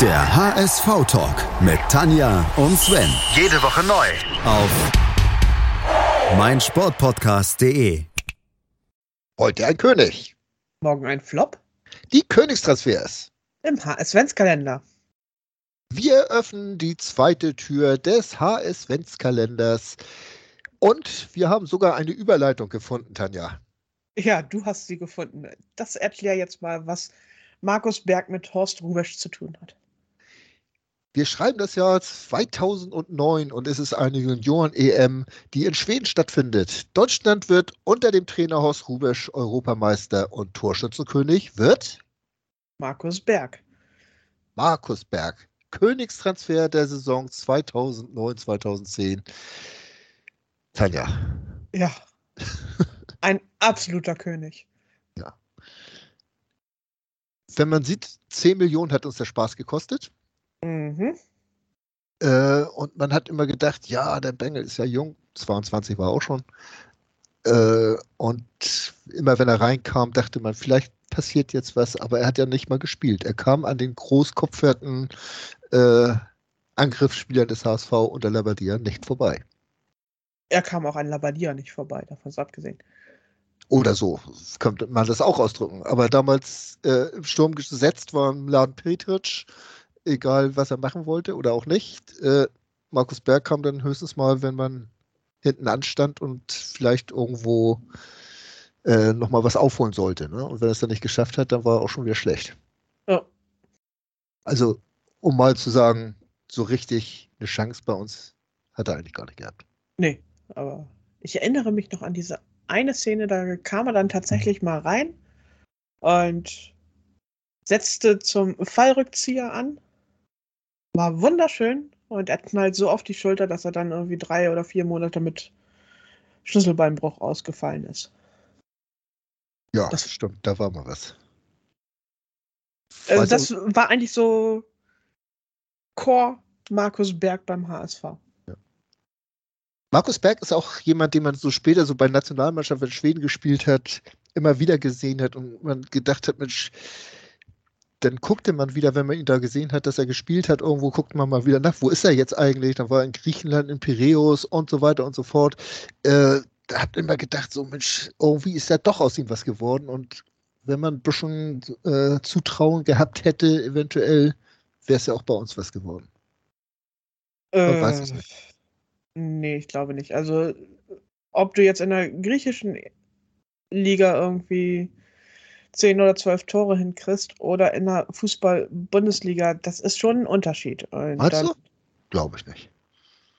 Der HSV-Talk mit Tanja und Sven. Jede Woche neu. Auf meinsportpodcast.de. Heute ein König. Morgen ein Flop Die Königstransfers. im HS-Kalender. Wir öffnen die zweite Tür des HS-Kalenders. Und wir haben sogar eine Überleitung gefunden, Tanja. Ja, du hast sie gefunden. Das erklär jetzt mal, was Markus Berg mit Horst Rubesch zu tun hat. Wir schreiben das Jahr 2009 und es ist eine Junioren-EM, die in Schweden stattfindet. Deutschland wird unter dem Trainer Horst Rubesch Europameister und Torschützenkönig wird Markus Berg. Markus Berg. Königstransfer der Saison 2009-2010. Tanja. Ja. Ein absoluter König. Wenn man sieht, 10 Millionen hat uns der Spaß gekostet. Mhm. Äh, und man hat immer gedacht, ja, der Bengel ist ja jung, 22 war auch schon. Äh, und immer wenn er reinkam, dachte man, vielleicht passiert jetzt was, aber er hat ja nicht mal gespielt. Er kam an den großkopferten äh, Angriffsspielern des HSV unter Labadia nicht vorbei. Er kam auch an Labadia nicht vorbei, davon ist abgesehen. Oder so, könnte man das auch ausdrücken. Aber damals äh, im Sturm gesetzt war Laden Petric, egal was er machen wollte oder auch nicht. Äh, Markus Berg kam dann höchstens mal, wenn man hinten anstand und vielleicht irgendwo äh, nochmal was aufholen sollte. Ne? Und wenn er es dann nicht geschafft hat, dann war er auch schon wieder schlecht. Ja. Also, um mal zu sagen, so richtig eine Chance bei uns hat er eigentlich gar nicht gehabt. Nee, aber ich erinnere mich noch an diese eine Szene, da kam er dann tatsächlich mal rein und setzte zum Fallrückzieher an. War wunderschön und er knallt so auf die Schulter, dass er dann irgendwie drei oder vier Monate mit Schlüsselbeinbruch ausgefallen ist. Ja, Das- stimmt, da war mal was. Also Also- das war eigentlich so Core Markus Berg beim HSV. Markus Berg ist auch jemand, den man so später so bei Nationalmannschaft, wenn Schweden gespielt hat, immer wieder gesehen hat und man gedacht hat, Mensch, dann guckte man wieder, wenn man ihn da gesehen hat, dass er gespielt hat, irgendwo guckt man mal wieder nach, wo ist er jetzt eigentlich? Dann war er in Griechenland, in Piräus und so weiter und so fort. Äh, da hat immer gedacht, so Mensch, irgendwie ist da doch aus ihm was geworden und wenn man ein bisschen äh, Zutrauen gehabt hätte, eventuell wäre es ja auch bei uns was geworden. Man weiß es nicht. Äh, Nee, ich glaube nicht. Also, ob du jetzt in der griechischen Liga irgendwie 10 oder 12 Tore hinkriegst oder in der Fußball-Bundesliga, das ist schon ein Unterschied. Und Meinst dann, du? Glaube ich nicht.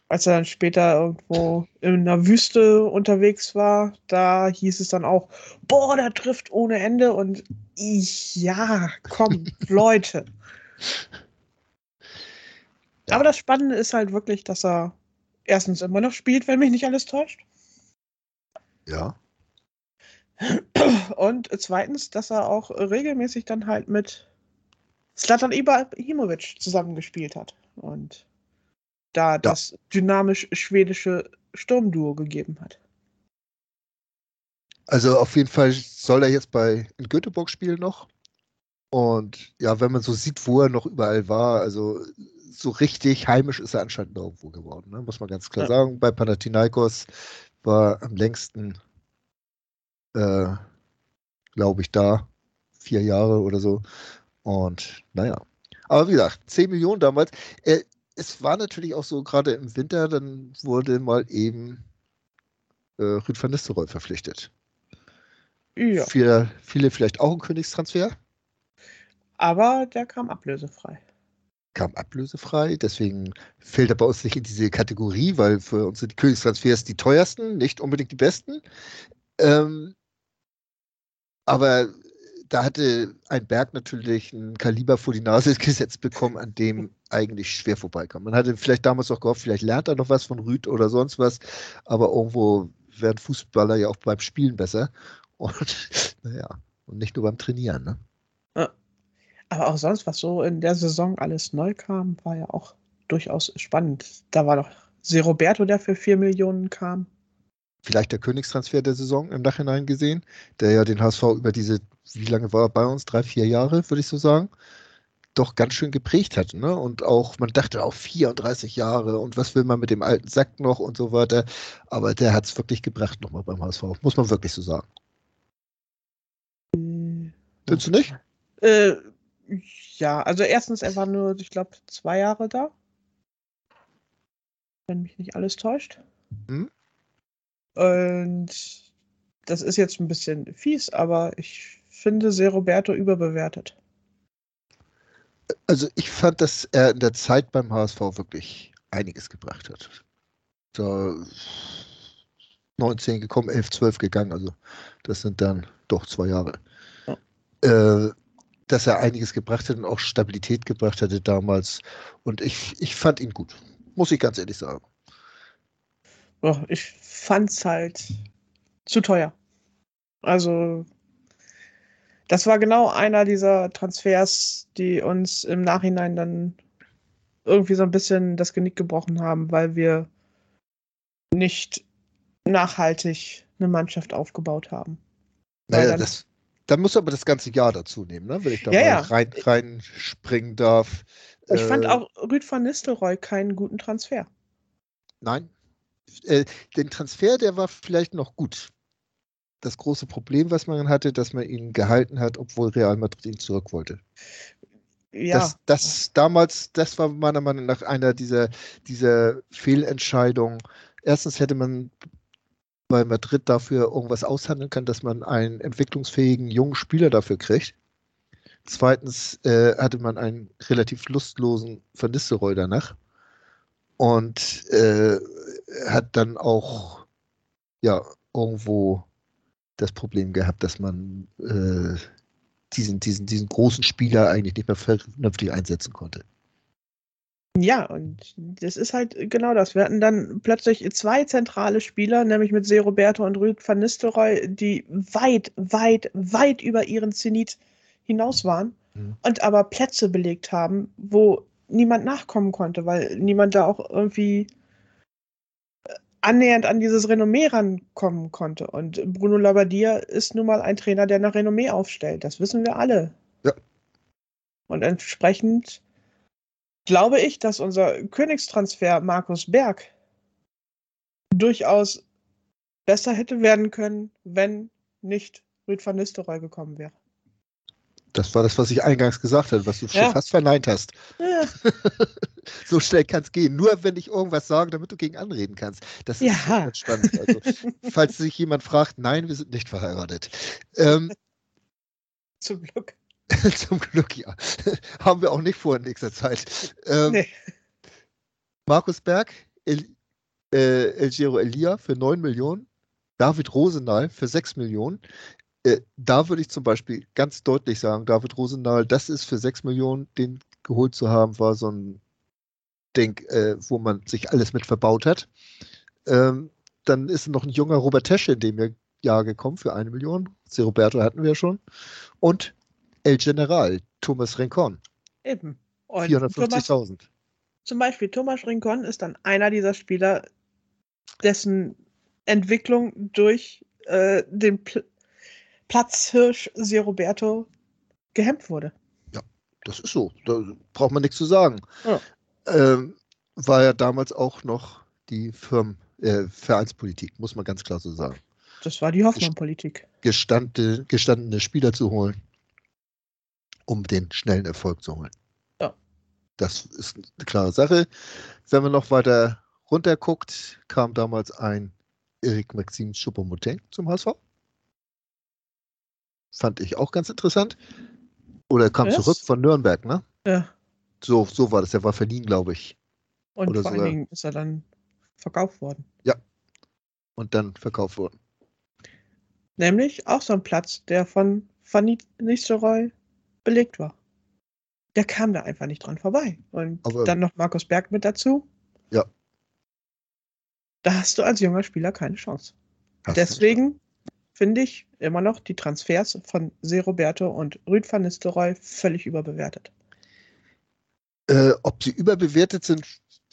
als er dann später irgendwo in der Wüste unterwegs war, da hieß es dann auch, boah, der trifft ohne Ende und ich, ja, komm, Leute. Ja. Aber das Spannende ist halt wirklich, dass er erstens immer noch spielt, wenn mich nicht alles täuscht. Ja. Und zweitens, dass er auch regelmäßig dann halt mit Slatan Ibrahimovic zusammengespielt hat. Und da das dynamisch schwedische Sturmduo gegeben hat. Also auf jeden Fall soll er jetzt bei in Göteborg spielen noch. Und ja, wenn man so sieht, wo er noch überall war, also so richtig heimisch ist er anscheinend nirgendwo geworden, ne? muss man ganz klar Ja. sagen. Bei Panathinaikos war am längsten, äh, glaube ich, da vier Jahre oder so. Und naja, aber wie gesagt, 10 Millionen damals. Äh, es war natürlich auch so, gerade im Winter, dann wurde mal eben äh, Rüd van Nistelrooy verpflichtet. Ja. Viele, viele vielleicht auch ein Königstransfer, Aber der kam ablösefrei. kam ablösefrei, deswegen fällt er bei uns nicht in diese Kategorie, weil für uns sind die Königstransfers die teuersten, nicht unbedingt die besten. Ähm, aber da hatte ein Berg natürlich ein Kaliber vor die Nase gesetzt bekommen, an dem eigentlich schwer vorbeikam. Man hatte vielleicht damals auch gehofft, vielleicht lernt er noch was von Rüd oder sonst was, aber irgendwo werden Fußballer ja auch beim Spielen besser. Und naja, und nicht nur beim Trainieren. Ne? Aber auch sonst, was so in der Saison alles neu kam, war ja auch durchaus spannend. Da war noch Seroberto, der für 4 Millionen kam. Vielleicht der Königstransfer der Saison im Nachhinein gesehen, der ja den HSV über diese, wie lange war er bei uns? Drei, vier Jahre, würde ich so sagen. doch ganz schön geprägt hat. Ne? Und auch, man dachte auch 34 Jahre und was will man mit dem alten Sack noch und so weiter. Aber der hat es wirklich gebracht nochmal beim HSV, muss man wirklich so sagen. Findest du nicht? Äh, ja, also erstens, er war nur, ich glaube, zwei Jahre da. Wenn mich nicht alles täuscht. Hm? Und das ist jetzt ein bisschen fies, aber ich finde Se Roberto überbewertet. Also ich fand, dass er in der Zeit beim HSV wirklich einiges gebracht hat. Da 19 gekommen, 11, 12 gegangen, also das sind dann doch zwei Jahre. Ja. Äh, dass er einiges gebracht hat und auch Stabilität gebracht hatte damals. Und ich, ich fand ihn gut, muss ich ganz ehrlich sagen. Oh, ich fand es halt zu teuer. Also, das war genau einer dieser Transfers, die uns im Nachhinein dann irgendwie so ein bisschen das Genick gebrochen haben, weil wir nicht nachhaltig eine Mannschaft aufgebaut haben. Naja, dann, das, dann muss aber das ganze Jahr dazu nehmen, ne? wenn ich da ja, mal ja. rein, reinspringen darf. Ich äh, fand auch Rüd van Nistelrooy keinen guten Transfer. Nein. Äh, den Transfer, der war vielleicht noch gut. Das große Problem, was man hatte, dass man ihn gehalten hat, obwohl Real Madrid ihn zurück wollte. Ja. Das, das damals, das war meiner Meinung nach einer dieser, dieser Fehlentscheidungen. Erstens hätte man bei Madrid dafür irgendwas aushandeln können, dass man einen entwicklungsfähigen jungen Spieler dafür kriegt. Zweitens äh, hatte man einen relativ lustlosen Van Nistelrooy danach und äh, hat dann auch ja irgendwo das Problem gehabt, dass man äh, diesen, diesen, diesen großen Spieler eigentlich nicht mehr vernünftig einsetzen konnte. Ja, und das ist halt genau das. Wir hatten dann plötzlich zwei zentrale Spieler, nämlich mit Se Roberto und Rüd van Nistelrooy, die weit, weit, weit über ihren Zenit hinaus waren Mhm. und aber Plätze belegt haben, wo niemand nachkommen konnte, weil niemand da auch irgendwie äh, annähernd an dieses Renommee rankommen konnte. Und Bruno Labbadia ist nun mal ein Trainer, der nach Renommee aufstellt. Das wissen wir alle. Ja. Und entsprechend glaube ich, dass unser Königstransfer Markus Berg durchaus besser hätte werden können, wenn nicht Rüd van Nistelrooy gekommen wäre. Das war das, was ich eingangs gesagt habe, was du schon Ja. fast verneint hast. Ja, so schnell kann es gehen. Nur wenn ich irgendwas sage, damit du gegen anreden kannst. Das ist Ja. spannend. Also, falls sich jemand fragt, nein, wir sind nicht verheiratet. Ähm, zum Glück. zum Glück ja. Haben wir auch nicht vor in nächster Zeit. Ähm, Nee. Markus Berg, El, äh, El Giro Elia für 9 Millionen, David Rosendahl für 6 Millionen. Äh, da würde ich zum Beispiel ganz deutlich sagen, David Rosendahl, das ist für 6 Millionen, den geholt zu haben, war so ein Ding, äh, wo man sich alles mit verbaut hat. Ähm, dann ist noch ein junger Robert Tesche in dem Jahr- gekommen für eine Million. C. Roberto hatten wir schon. Und El General, Thomas Rincon, Eben. Und Thomas, 450.000. zum Beispiel Thomas Rincon ist dann einer dieser Spieler, dessen Entwicklung durch äh, den Pl Platzhirsch Se Roberto gehemmt wurde. Das ist so. Da braucht man nichts zu sagen. Ja. Ähm, war ja damals auch noch die Firmen, äh, Vereinspolitik, muss man ganz klar so sagen. Das war die Hoffmann-Politik. Gestandene, gestandene Spieler zu holen, um den schnellen Erfolg zu holen. Ja. Das ist eine klare Sache. Wenn man noch weiter runter guckt, kam damals ein Eric Maxim Choupo-Moting zum HSV. Fand ich auch ganz interessant. Oder er kam Yes. zurück von Nürnberg, ne? Ja. So, so war das. Er war verliehen, glaube ich. Und Oder vor allen sogar- Dingen ist er dann verkauft worden. Und dann verkauft worden. Nämlich auch so ein Platz, der von Van Nistelrooy belegt war. Der kam da einfach nicht dran vorbei. Und Aber- dann noch Markus Berg mit dazu. Ja. Da hast du als junger Spieler keine Chance. Hast Deswegen finde ich immer noch die Transfers von Se Roberto und Rüd van Nistelrooy völlig überbewertet. Äh, ob sie überbewertet sind,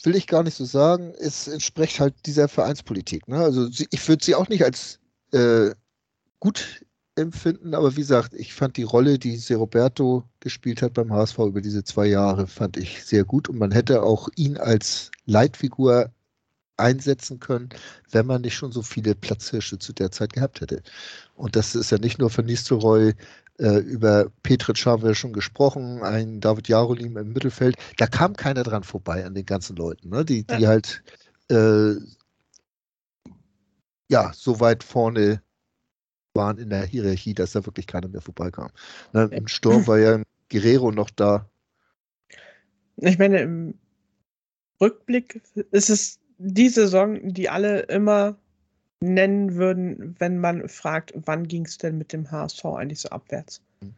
will ich gar nicht so sagen. Es entspricht halt dieser Vereinspolitik. Ne? Also ich würde sie auch nicht als äh, gut empfinden, aber wie gesagt, ich fand die Rolle, die Seroberto gespielt hat beim HSV über diese zwei Jahre, fand ich sehr gut und man hätte auch ihn als Leitfigur einsetzen können, wenn man nicht schon so viele Platzhirsche zu der Zeit gehabt hätte. Und das ist ja nicht nur von Nistelrooy, äh, über Petric haben wir schon gesprochen, ein David Jarolim im Mittelfeld, da kam keiner dran vorbei an den ganzen Leuten, ne? die, die ja. halt äh, ja, so weit vorne waren in der Hierarchie, dass da wirklich keiner mehr vorbeikam. Ne, Im Sturm war ja Guerrero noch da. Ich meine, im Rückblick ist es die Saison, die alle immer nennen würden, wenn man fragt, wann ging es denn mit dem HSV eigentlich so abwärts. Mhm.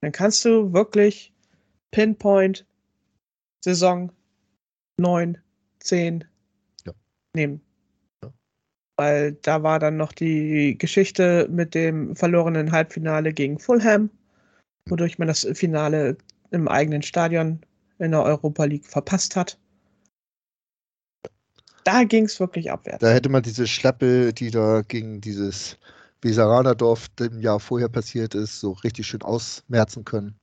Dann kannst du wirklich Pinpoint Saison 9, 10 ja. nehmen weil da war dann noch die Geschichte mit dem verlorenen Halbfinale gegen Fulham, wodurch man das Finale im eigenen Stadion in der Europa League verpasst hat. Da ging es wirklich abwärts. Da hätte man diese Schlappe, die da gegen dieses Weseranerdorf im Jahr vorher passiert ist, so richtig schön ausmerzen können,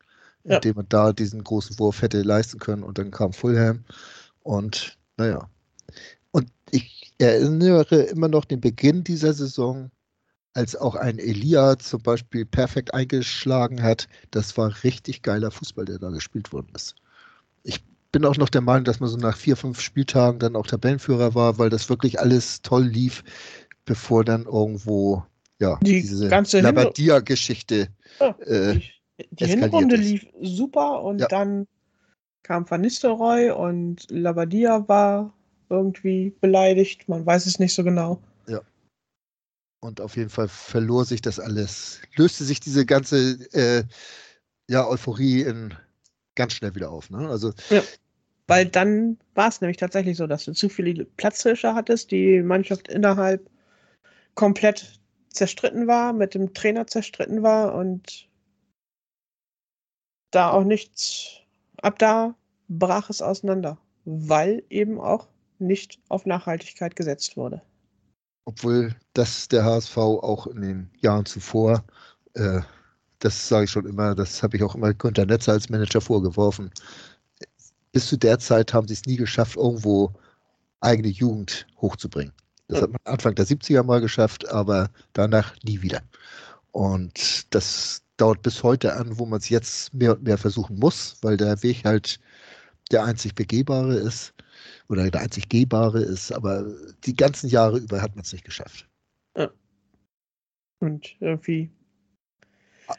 indem ja. man da diesen großen Wurf hätte leisten können und dann kam Fulham und naja. Und ich erinnere immer noch den Beginn dieser Saison, als auch ein Elia zum Beispiel perfekt eingeschlagen hat. Das war richtig geiler Fußball, der da gespielt worden ist. Bin auch noch der Meinung, dass man so nach vier, fünf Spieltagen dann auch Tabellenführer war, weil das wirklich alles toll lief, bevor dann irgendwo ja, die diese Labadia-Geschichte ja, äh, die, die Hinrunde lief super und ja. dann kam Van Nistelrooy und Labadia war irgendwie beleidigt. Man weiß es nicht so genau. Ja. Und auf jeden Fall verlor sich das alles. Löste sich diese ganze äh, ja, Euphorie in, ganz schnell wieder auf. Ne? Also, ja. Weil dann war es nämlich tatsächlich so, dass du zu viele Platzhirsche hattest, die Mannschaft innerhalb komplett zerstritten war, mit dem Trainer zerstritten war und da auch nichts, ab da brach es auseinander, weil eben auch nicht auf Nachhaltigkeit gesetzt wurde. Obwohl das der HSV auch in den Jahren zuvor, äh, das sage ich schon immer, das habe ich auch immer Günter Netzer als Manager vorgeworfen. Bis zu der Zeit haben sie es nie geschafft, irgendwo eigene Jugend hochzubringen. Das hat man Anfang der 70er mal geschafft, aber danach nie wieder. Und das dauert bis heute an, wo man es jetzt mehr und mehr versuchen muss, weil der Weg halt der einzig begehbare ist oder der einzig gehbare ist, aber die ganzen Jahre über hat man es nicht geschafft. Ja. Und irgendwie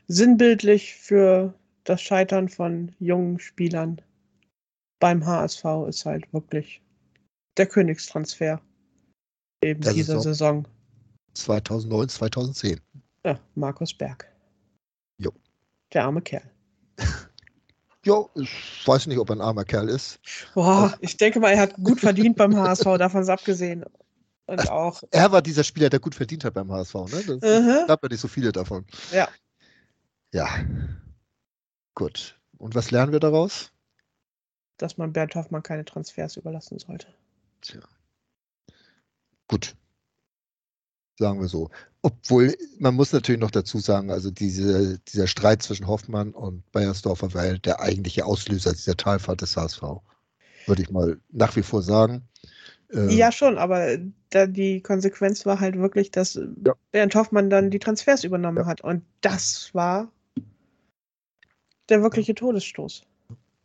sinnbildlich für das Scheitern von jungen Spielern beim HSV ist halt wirklich der Königstransfer eben der dieser Saison. Saison. 2009, 2010. Ja, Markus Berg. Jo. Der arme Kerl. Ja, ich weiß nicht, ob er ein armer Kerl ist. Boah, ich denke mal, er hat gut verdient beim HSV, davon ist abgesehen. Und auch. Er war dieser Spieler, der gut verdient hat beim HSV, ne? Das uh gab ja nicht so viele davon. Ja. Ja. Gut. Und was lernen wir daraus? Dass man Bernd Hoffmann keine Transfers überlassen sollte. Tja. Gut sagen wir so. Obwohl, man muss natürlich noch dazu sagen, also diese, dieser Streit zwischen Hoffmann und Bayersdorfer war halt der eigentliche Auslöser dieser Talfahrt des HSV. Würde ich mal nach wie vor sagen. Ähm, ja, schon, aber da die Konsequenz war halt wirklich, dass ja. Bernd Hoffmann dann die Transfers übernommen ja. hat. Und das war der wirkliche Todesstoß.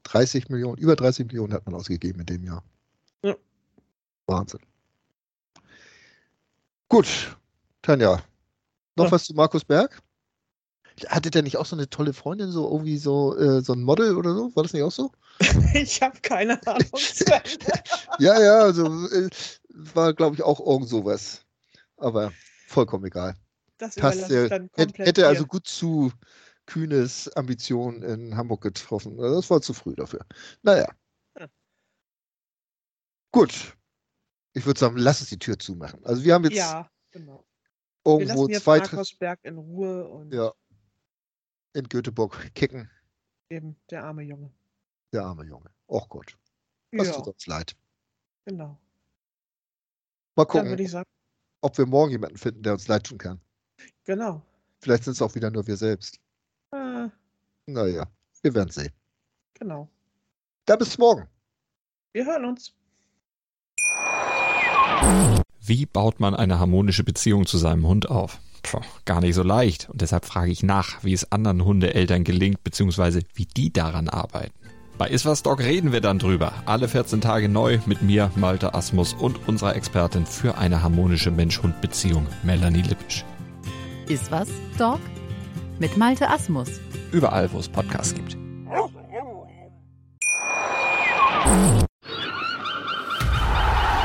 30 Millionen, über 30 Millionen hat man ausgegeben in dem Jahr. Ja. Wahnsinn. Gut, Tanja, noch ja. was zu Markus Berg? Hatte der nicht auch so eine tolle Freundin, so irgendwie so, äh, so ein Model oder so? War das nicht auch so? ich habe keine Ahnung. ja, ja, also äh, war, glaube ich, auch irgend sowas. Aber vollkommen egal. Das Passt, äh, hätte also gut zu Kühnes Ambitionen in Hamburg getroffen. Also das war zu früh dafür. Naja. Ja. Gut. Ich würde sagen, lass uns die Tür zumachen. Also wir haben jetzt ja, genau irgendwo Wir zwei. Markusberg in Ruhe und. Ja. In Göteborg kicken. Eben, der arme Junge. Der arme Junge. Och Gott. Das ja. tut uns leid. Genau. Mal gucken, sagen, ob wir morgen jemanden finden, der uns leid tun kann. Genau. Vielleicht sind es auch wieder nur wir selbst. Naja, wir werden sehen. genau. Dann bis morgen. Wir hören uns. Wie baut man eine harmonische Beziehung zu seinem Hund auf? Puh, gar nicht so leicht. Und deshalb frage ich nach, wie es anderen Hundeeltern gelingt, beziehungsweise wie die daran arbeiten. Bei Iswas Dog reden wir dann drüber. Alle 14 Tage neu mit mir, Malte Asmus und unserer Expertin für eine harmonische Mensch-Hund-Beziehung, Melanie Lippisch. Ist was, Dog? Mit Malte Asmus. Überall, wo es Podcasts gibt.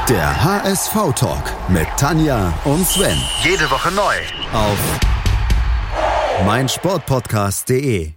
Der HSV-Talk mit Tanja und Sven. Jede Woche neu. Auf meinsportpodcast.de.